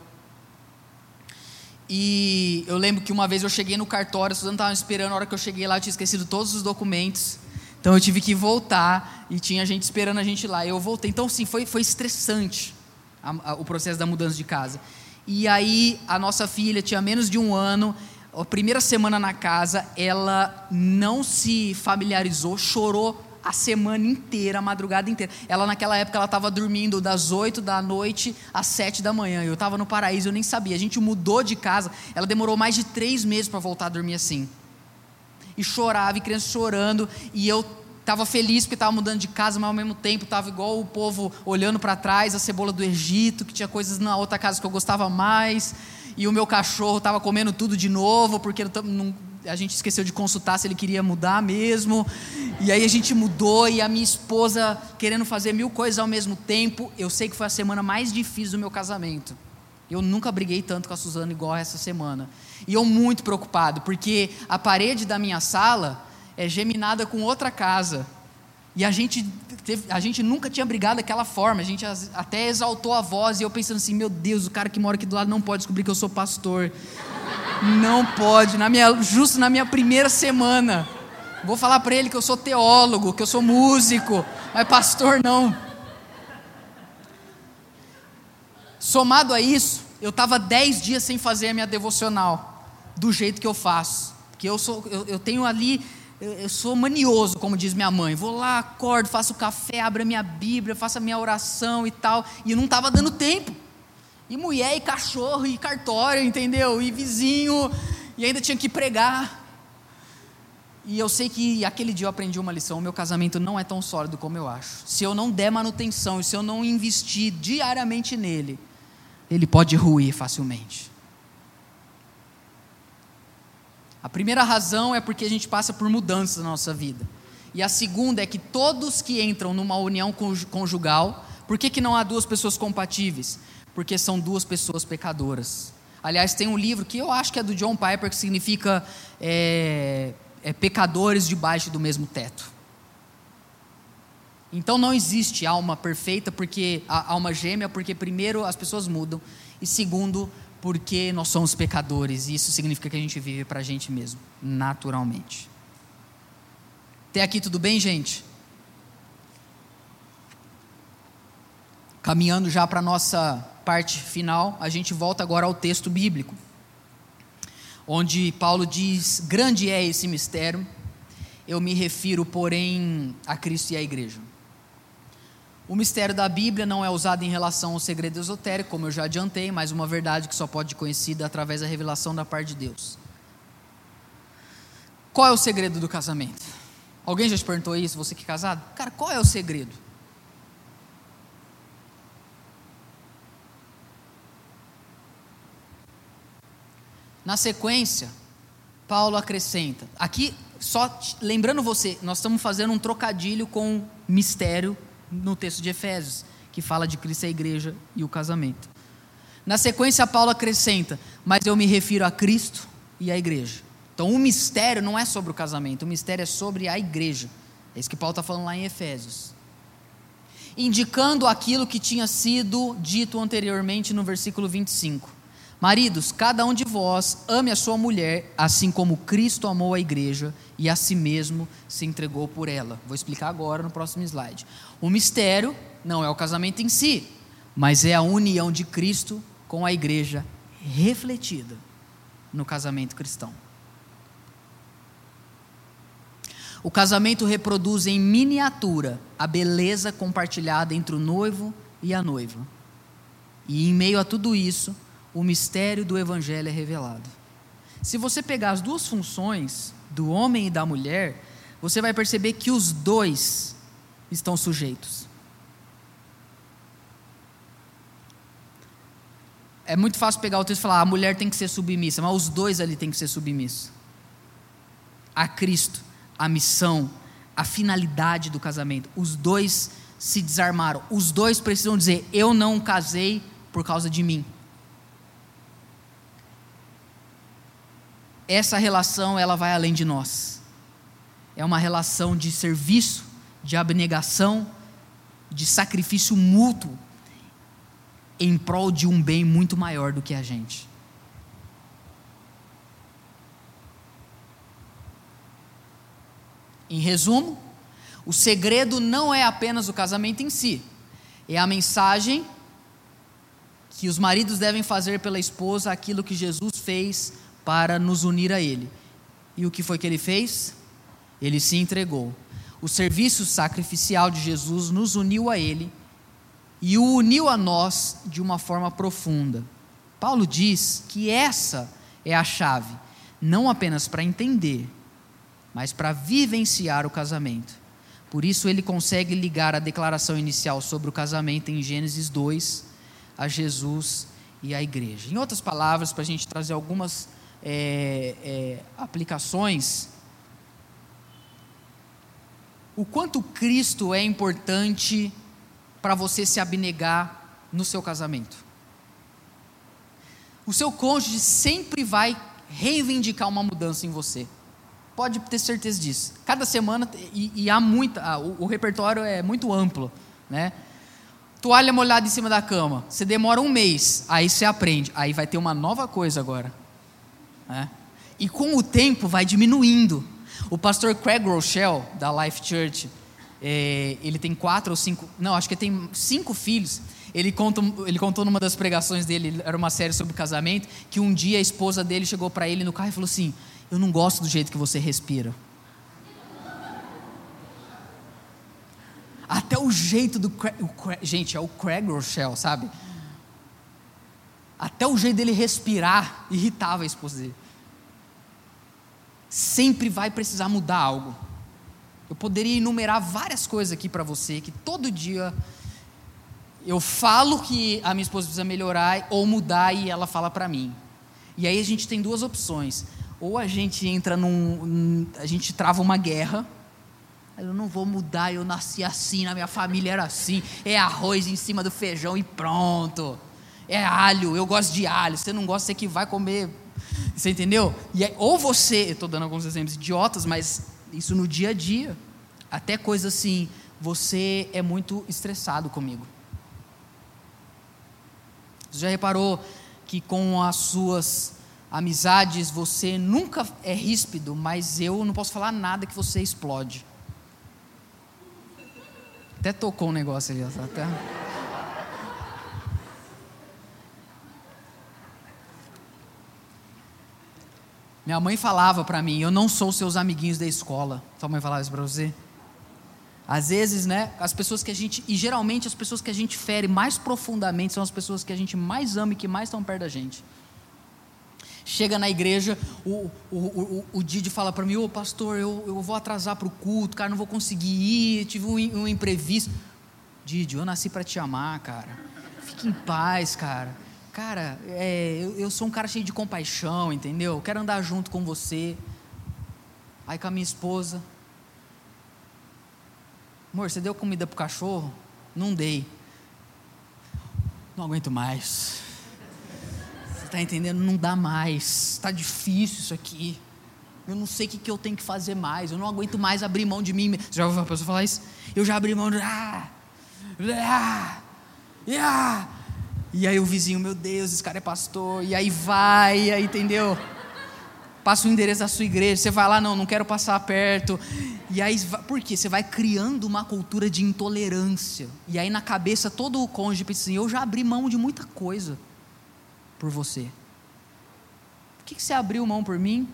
E eu lembro que uma vez eu cheguei no cartório, a Suzana estava esperando, a hora que eu cheguei lá eu tinha esquecido todos os documentos. Então eu tive que voltar e tinha gente esperando a gente lá. Eu voltei. Então, sim, foi, foi estressante a, a, o processo da mudança de casa. E aí, a nossa filha tinha menos de um ano. A primeira semana na casa, ela não se familiarizou, chorou a semana inteira, a madrugada inteira. Ela naquela época ela estava dormindo das 8 da noite às 7 da manhã. Eu estava no paraíso, eu nem sabia. A gente mudou de casa. Ela demorou mais de três meses para voltar a dormir assim. E chorava, e criança chorando. E eu estava feliz porque estava mudando de casa, mas ao mesmo tempo estava igual o povo olhando para trás, a cebola do Egito, que tinha coisas na outra casa que eu gostava mais. E o meu cachorro estava comendo tudo de novo, porque não, a gente esqueceu de consultar se ele queria mudar mesmo. E aí a gente mudou e a minha esposa querendo fazer mil coisas ao mesmo tempo. Eu sei que foi a semana mais difícil do meu casamento. Eu nunca briguei tanto com a Suzana igual essa semana. E eu muito preocupado, porque a parede da minha sala é geminada com outra casa. E a gente, teve, a gente nunca tinha brigado daquela forma, a gente até exaltou a voz e eu pensando assim: meu Deus, o cara que mora aqui do lado não pode descobrir que eu sou pastor. Não pode, na minha, justo na minha primeira semana. Vou falar para ele que eu sou teólogo, que eu sou músico, mas pastor não. Somado a isso, eu estava dez dias sem fazer a minha devocional, do jeito que eu faço. Porque eu, sou, eu, eu tenho ali eu, sou manioso, como diz minha mãe. Vou lá, acordo, faço café, abro a minha Bíblia, faço a minha oração e tal. E não estava dando tempo. E mulher, e cachorro, e cartório, entendeu? E vizinho, e ainda tinha que pregar. E eu sei que aquele dia eu aprendi uma lição: o meu casamento não é tão sólido como eu acho. Se eu não der manutenção, se eu não investir diariamente nele, ele pode ruir facilmente. A primeira razão é porque a gente passa por mudanças na nossa vida. E a segunda é que todos que entram numa união conjugal, por que, que não há duas pessoas compatíveis? Porque são duas pessoas pecadoras. Aliás, tem um livro que eu acho que é do John Piper, que significa é, é, pecadores debaixo do mesmo teto. Então não existe alma perfeita, porque alma gêmea, porque primeiro as pessoas mudam, e segundo, porque nós somos pecadores e isso significa que a gente vive para a gente mesmo, naturalmente. Até aqui tudo bem, gente? Caminhando já para a nossa parte final, a gente volta agora ao texto bíblico, onde Paulo diz: Grande é esse mistério, eu me refiro, porém, a Cristo e à igreja. O mistério da Bíblia não é usado em relação ao segredo esotérico, como eu já adiantei, mas uma verdade que só pode ser conhecida através da revelação da parte de Deus. Qual é o segredo do casamento? Alguém já te perguntou isso, você que é casado? Cara, qual é o segredo? Na sequência, Paulo acrescenta. Aqui, só lembrando você, nós estamos fazendo um trocadilho com mistério no texto de Efésios, que fala de Cristo, a igreja e o casamento. Na sequência, Paulo acrescenta: Mas eu me refiro a Cristo e à igreja. Então, o mistério não é sobre o casamento, o mistério é sobre a igreja. É isso que Paulo está falando lá em Efésios. Indicando aquilo que tinha sido dito anteriormente no versículo 25. Maridos, cada um de vós ame a sua mulher, assim como Cristo amou a igreja e a si mesmo se entregou por ela. Vou explicar agora no próximo slide. O mistério não é o casamento em si, mas é a união de Cristo com a igreja refletida no casamento cristão. O casamento reproduz em miniatura a beleza compartilhada entre o noivo e a noiva. E em meio a tudo isso, o mistério do evangelho é revelado. Se você pegar as duas funções do homem e da mulher, você vai perceber que os dois estão sujeitos. É muito fácil pegar o texto e falar, ah, a mulher tem que ser submissa, mas os dois ali têm que ser submissos. A Cristo, a missão, a finalidade do casamento. Os dois se desarmaram. Os dois precisam dizer: Eu não casei por causa de mim. Essa relação ela vai além de nós. É uma relação de serviço, de abnegação, de sacrifício mútuo em prol de um bem muito maior do que a gente. Em resumo, o segredo não é apenas o casamento em si, é a mensagem que os maridos devem fazer pela esposa aquilo que Jesus fez para nos unir a Ele. E o que foi que ele fez? Ele se entregou. O serviço sacrificial de Jesus nos uniu a Ele e o uniu a nós de uma forma profunda. Paulo diz que essa é a chave, não apenas para entender, mas para vivenciar o casamento. Por isso ele consegue ligar a declaração inicial sobre o casamento em Gênesis 2 a Jesus e à igreja. Em outras palavras, para a gente trazer algumas é, é, aplicações, o quanto Cristo é importante para você se abnegar no seu casamento. O seu cônjuge sempre vai reivindicar uma mudança em você. pode ter certeza disso. Cada semana, e, e há muita, ah, o, o, repertório é muito amplo, né? Toalha molhada em cima da cama, você demora um mês, aí você aprende, aí vai ter uma nova coisa agora. Né? E com o tempo vai diminuindo. O pastor Craig Rochelle, da Life Church, é, ele tem quatro ou cinco, não, acho que tem cinco filhos. Ele, conta, ele contou numa das pregações dele, era uma série sobre casamento, que um dia a esposa dele chegou para ele no carro e falou assim: Eu não gosto do jeito que você respira. Até o jeito do. O Craig, gente, é o Craig Rochelle, sabe? Até o jeito dele respirar irritava a esposa dele. Sempre vai precisar mudar algo. Eu poderia enumerar várias coisas aqui para você que todo dia eu falo que a minha esposa precisa melhorar ou mudar e ela fala para mim. E aí a gente tem duas opções. Ou a gente entra num. a gente trava uma guerra. Eu não vou mudar, eu nasci assim, na minha família era assim. É arroz em cima do feijão e pronto. É alho, eu gosto de alho. Você não gosta, você que vai comer. Você entendeu? E aí, ou você, eu estou dando alguns exemplos idiotas, mas isso no dia a dia. Até coisa assim, você é muito estressado comigo. Você já reparou que com as suas amizades você nunca é ríspido, mas eu não posso falar nada que você explode. Até tocou um negócio ali, até. Minha mãe falava para mim, eu não sou seus amiguinhos da escola. Sua mãe falava isso para você? Às vezes, né, as pessoas que a gente, e geralmente as pessoas que a gente fere mais profundamente são as pessoas que a gente mais ama e que mais estão perto da gente. Chega na igreja, o, o, o, o Didi fala para mim: Ô pastor, eu, eu vou atrasar para o culto, cara, não vou conseguir ir, tive um, um imprevisto. Didi, eu nasci para te amar, cara. Fique em paz, cara. Cara, é, eu, eu sou um cara cheio de compaixão, entendeu? Eu quero andar junto com você. Aí com a minha esposa, Amor, você deu comida pro cachorro? Não dei. Não aguento mais. Você está entendendo? Não dá mais. Está difícil isso aqui. Eu não sei o que, que eu tenho que fazer mais. Eu não aguento mais abrir mão de mim. Você já ouviu a pessoa falar isso? Eu já abri mão de. Ah, ah, ah. E aí o vizinho, meu Deus, esse cara é pastor. E aí vai, aí, entendeu? Passa o endereço da sua igreja. Você vai lá, não, não quero passar perto. E aí, por quê? Você vai criando uma cultura de intolerância. E aí, na cabeça, todo o cônjuge pensa assim: eu já abri mão de muita coisa por você. Por que, que você abriu mão por mim?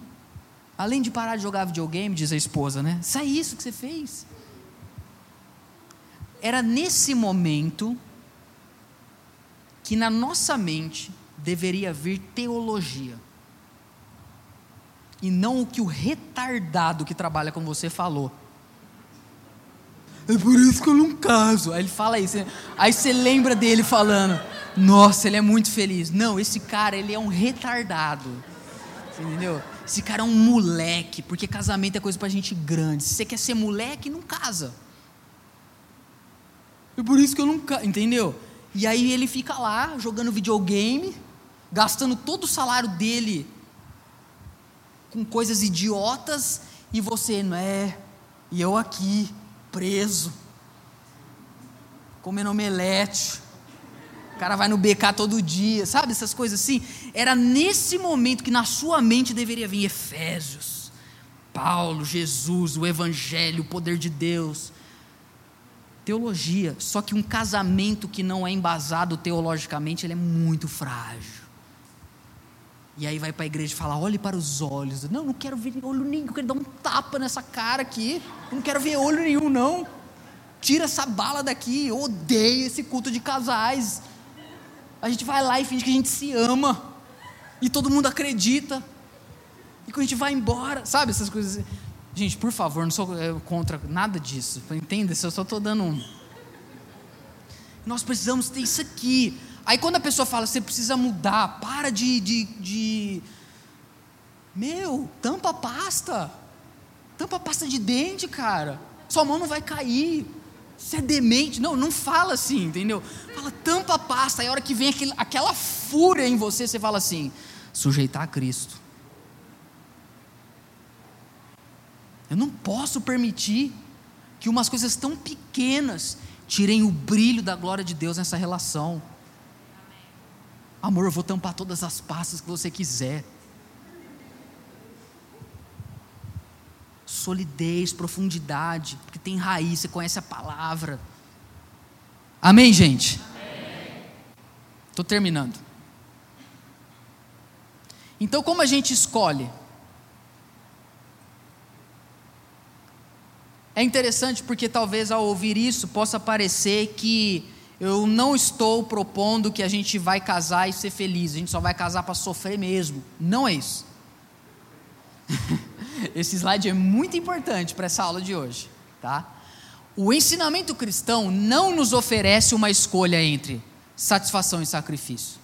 Além de parar de jogar videogame, diz a esposa, né? Isso é isso que você fez. Era nesse momento que na nossa mente deveria vir teologia e não o que o retardado que trabalha com você falou. É por isso que eu não caso. Aí ele fala isso. Aí você lembra dele falando: Nossa, ele é muito feliz. Não, esse cara, ele é um retardado. Você entendeu? Esse cara é um moleque, porque casamento é coisa pra gente grande. Se você quer ser moleque, não casa. É por isso que eu não caso. Entendeu? E aí ele fica lá jogando videogame, gastando todo o salário dele com coisas idiotas e você não é, e eu aqui, preso, comendo omelete. O cara vai no BK todo dia, sabe essas coisas assim? Era nesse momento que na sua mente deveria vir Efésios, Paulo, Jesus, o Evangelho, o poder de Deus. Teologia, só que um casamento que não é embasado teologicamente, ele é muito frágil. E aí vai para a igreja e fala: olhe para os olhos. Não, não quero ver olho nenhum, quero dar um tapa nessa cara aqui. Não quero ver olho nenhum, não. Tira essa bala daqui. Eu odeio esse culto de casais. A gente vai lá e finge que a gente se ama. E todo mundo acredita. E quando a gente vai embora, sabe essas coisas assim. Gente, por favor, não sou é, contra nada disso. Entenda? Eu só estou dando um. Nós precisamos ter isso aqui. Aí quando a pessoa fala, você precisa mudar, para de, de, de... Meu, tampa a pasta. Tampa a pasta de dente, cara. Sua mão não vai cair. Você é demente. Não, não fala assim, entendeu? Fala, tampa a pasta. Aí a hora que vem aquele, aquela fúria em você, você fala assim, sujeitar a Cristo. Eu não posso permitir que umas coisas tão pequenas tirem o brilho da glória de Deus nessa relação. Amor, eu vou tampar todas as pastas que você quiser. Solidez, profundidade, porque tem raiz, você conhece a palavra. Amém, gente? Estou terminando. Então, como a gente escolhe? É interessante porque talvez ao ouvir isso possa parecer que eu não estou propondo que a gente vai casar e ser feliz, a gente só vai casar para sofrer mesmo. Não é isso. Esse slide é muito importante para essa aula de hoje, tá? O ensinamento cristão não nos oferece uma escolha entre satisfação e sacrifício,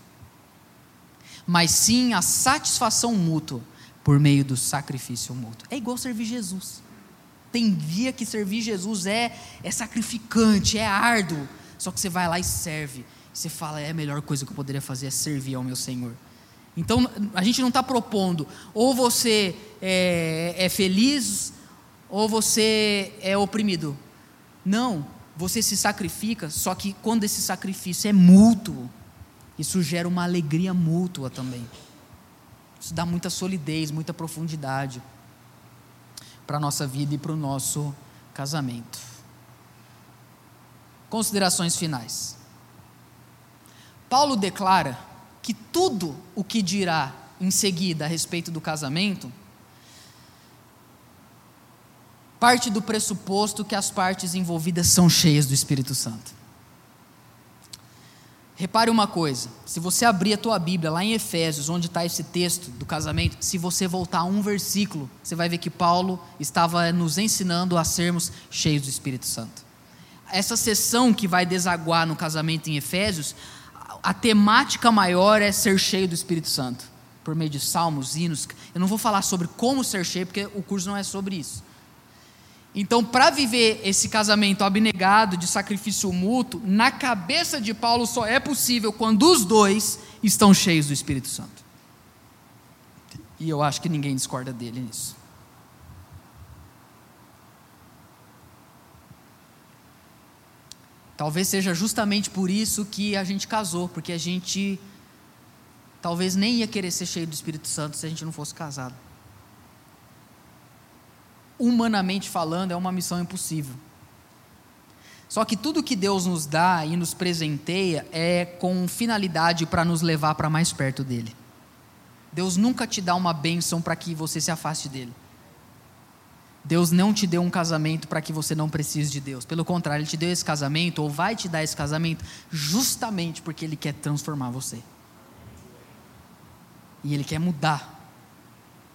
mas sim a satisfação mútua por meio do sacrifício mútuo. É igual servir Jesus. Tem dia que servir Jesus é, é sacrificante, é árduo, só que você vai lá e serve. Você fala, é a melhor coisa que eu poderia fazer é servir ao meu Senhor. Então, a gente não está propondo, ou você é, é feliz, ou você é oprimido. Não, você se sacrifica, só que quando esse sacrifício é mútuo, isso gera uma alegria mútua também. Isso dá muita solidez, muita profundidade para a nossa vida e para o nosso casamento. Considerações finais. Paulo declara que tudo o que dirá em seguida a respeito do casamento parte do pressuposto que as partes envolvidas são cheias do Espírito Santo. Repare uma coisa: se você abrir a tua Bíblia lá em Efésios, onde está esse texto do casamento, se você voltar um versículo, você vai ver que Paulo estava nos ensinando a sermos cheios do Espírito Santo essa sessão que vai desaguar no casamento em Efésios, a temática maior é ser cheio do Espírito Santo, por meio de salmos, hinos. Eu não vou falar sobre como ser cheio, porque o curso não é sobre isso. Então, para viver esse casamento abnegado, de sacrifício mútuo, na cabeça de Paulo só é possível quando os dois estão cheios do Espírito Santo. E eu acho que ninguém discorda dele nisso. Talvez seja justamente por isso que a gente casou, porque a gente talvez nem ia querer ser cheio do Espírito Santo se a gente não fosse casado. Humanamente falando, é uma missão impossível. Só que tudo que Deus nos dá e nos presenteia é com finalidade para nos levar para mais perto dele. Deus nunca te dá uma bênção para que você se afaste dele. Deus não te deu um casamento para que você não precise de Deus. Pelo contrário, Ele te deu esse casamento, ou vai te dar esse casamento, justamente porque Ele quer transformar você. E Ele quer mudar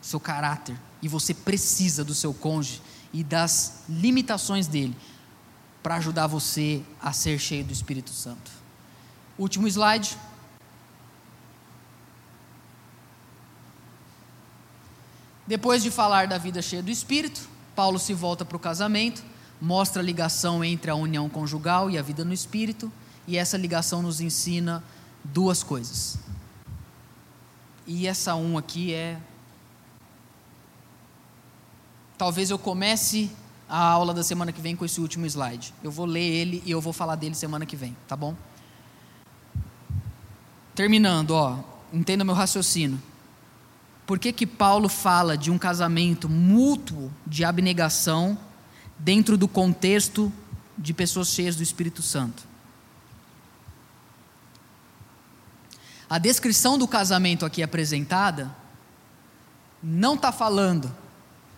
seu caráter. E você precisa do seu cônjuge e das limitações dele para ajudar você a ser cheio do Espírito Santo. Último slide. Depois de falar da vida cheia do Espírito, Paulo se volta para o casamento, mostra a ligação entre a união conjugal e a vida no espírito, e essa ligação nos ensina duas coisas. E essa um aqui é. Talvez eu comece a aula da semana que vem com esse último slide. Eu vou ler ele e eu vou falar dele semana que vem, tá bom? Terminando, ó, entenda meu raciocínio. Por que, que Paulo fala de um casamento mútuo de abnegação dentro do contexto de pessoas cheias do Espírito Santo? A descrição do casamento aqui apresentada não está falando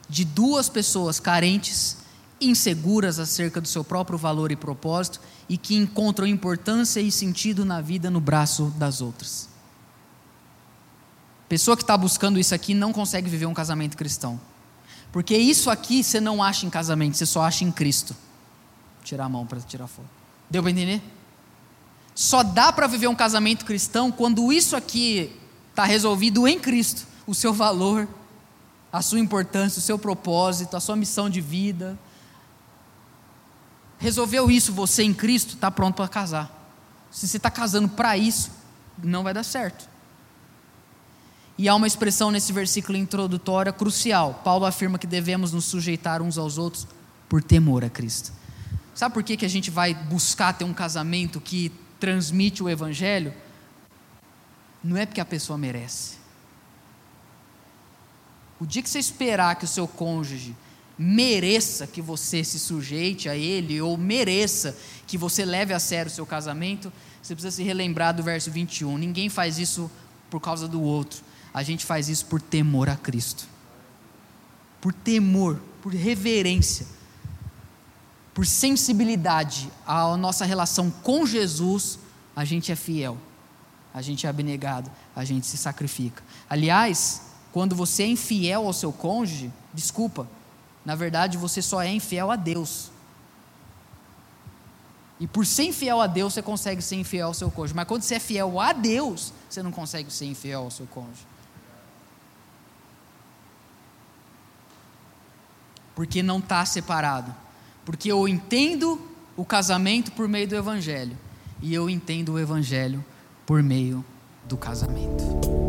de duas pessoas carentes, inseguras acerca do seu próprio valor e propósito e que encontram importância e sentido na vida no braço das outras. Pessoa que está buscando isso aqui não consegue viver um casamento cristão. Porque isso aqui você não acha em casamento, você só acha em Cristo. Vou tirar a mão para tirar foto. Deu para entender? Só dá para viver um casamento cristão quando isso aqui está resolvido em Cristo. O seu valor, a sua importância, o seu propósito, a sua missão de vida. Resolveu isso você em Cristo, está pronto para casar. Se você está casando para isso, não vai dar certo. E há uma expressão nesse versículo introdutória crucial. Paulo afirma que devemos nos sujeitar uns aos outros por temor a Cristo. Sabe por que, que a gente vai buscar ter um casamento que transmite o Evangelho? Não é porque a pessoa merece. O dia que você esperar que o seu cônjuge mereça que você se sujeite a ele, ou mereça que você leve a sério o seu casamento, você precisa se relembrar do verso 21. Ninguém faz isso por causa do outro a gente faz isso por temor a Cristo. Por temor, por reverência, por sensibilidade à nossa relação com Jesus, a gente é fiel, a gente é abnegado, a gente se sacrifica. Aliás, quando você é infiel ao seu cônjuge, desculpa, na verdade você só é infiel a Deus. E por ser infiel a Deus, você consegue ser infiel ao seu cônjuge. Mas quando você é fiel a Deus, você não consegue ser infiel ao seu cônjuge. porque não está separado. Porque eu entendo o casamento por meio do Evangelho, e eu entendo o Evangelho por meio do casamento.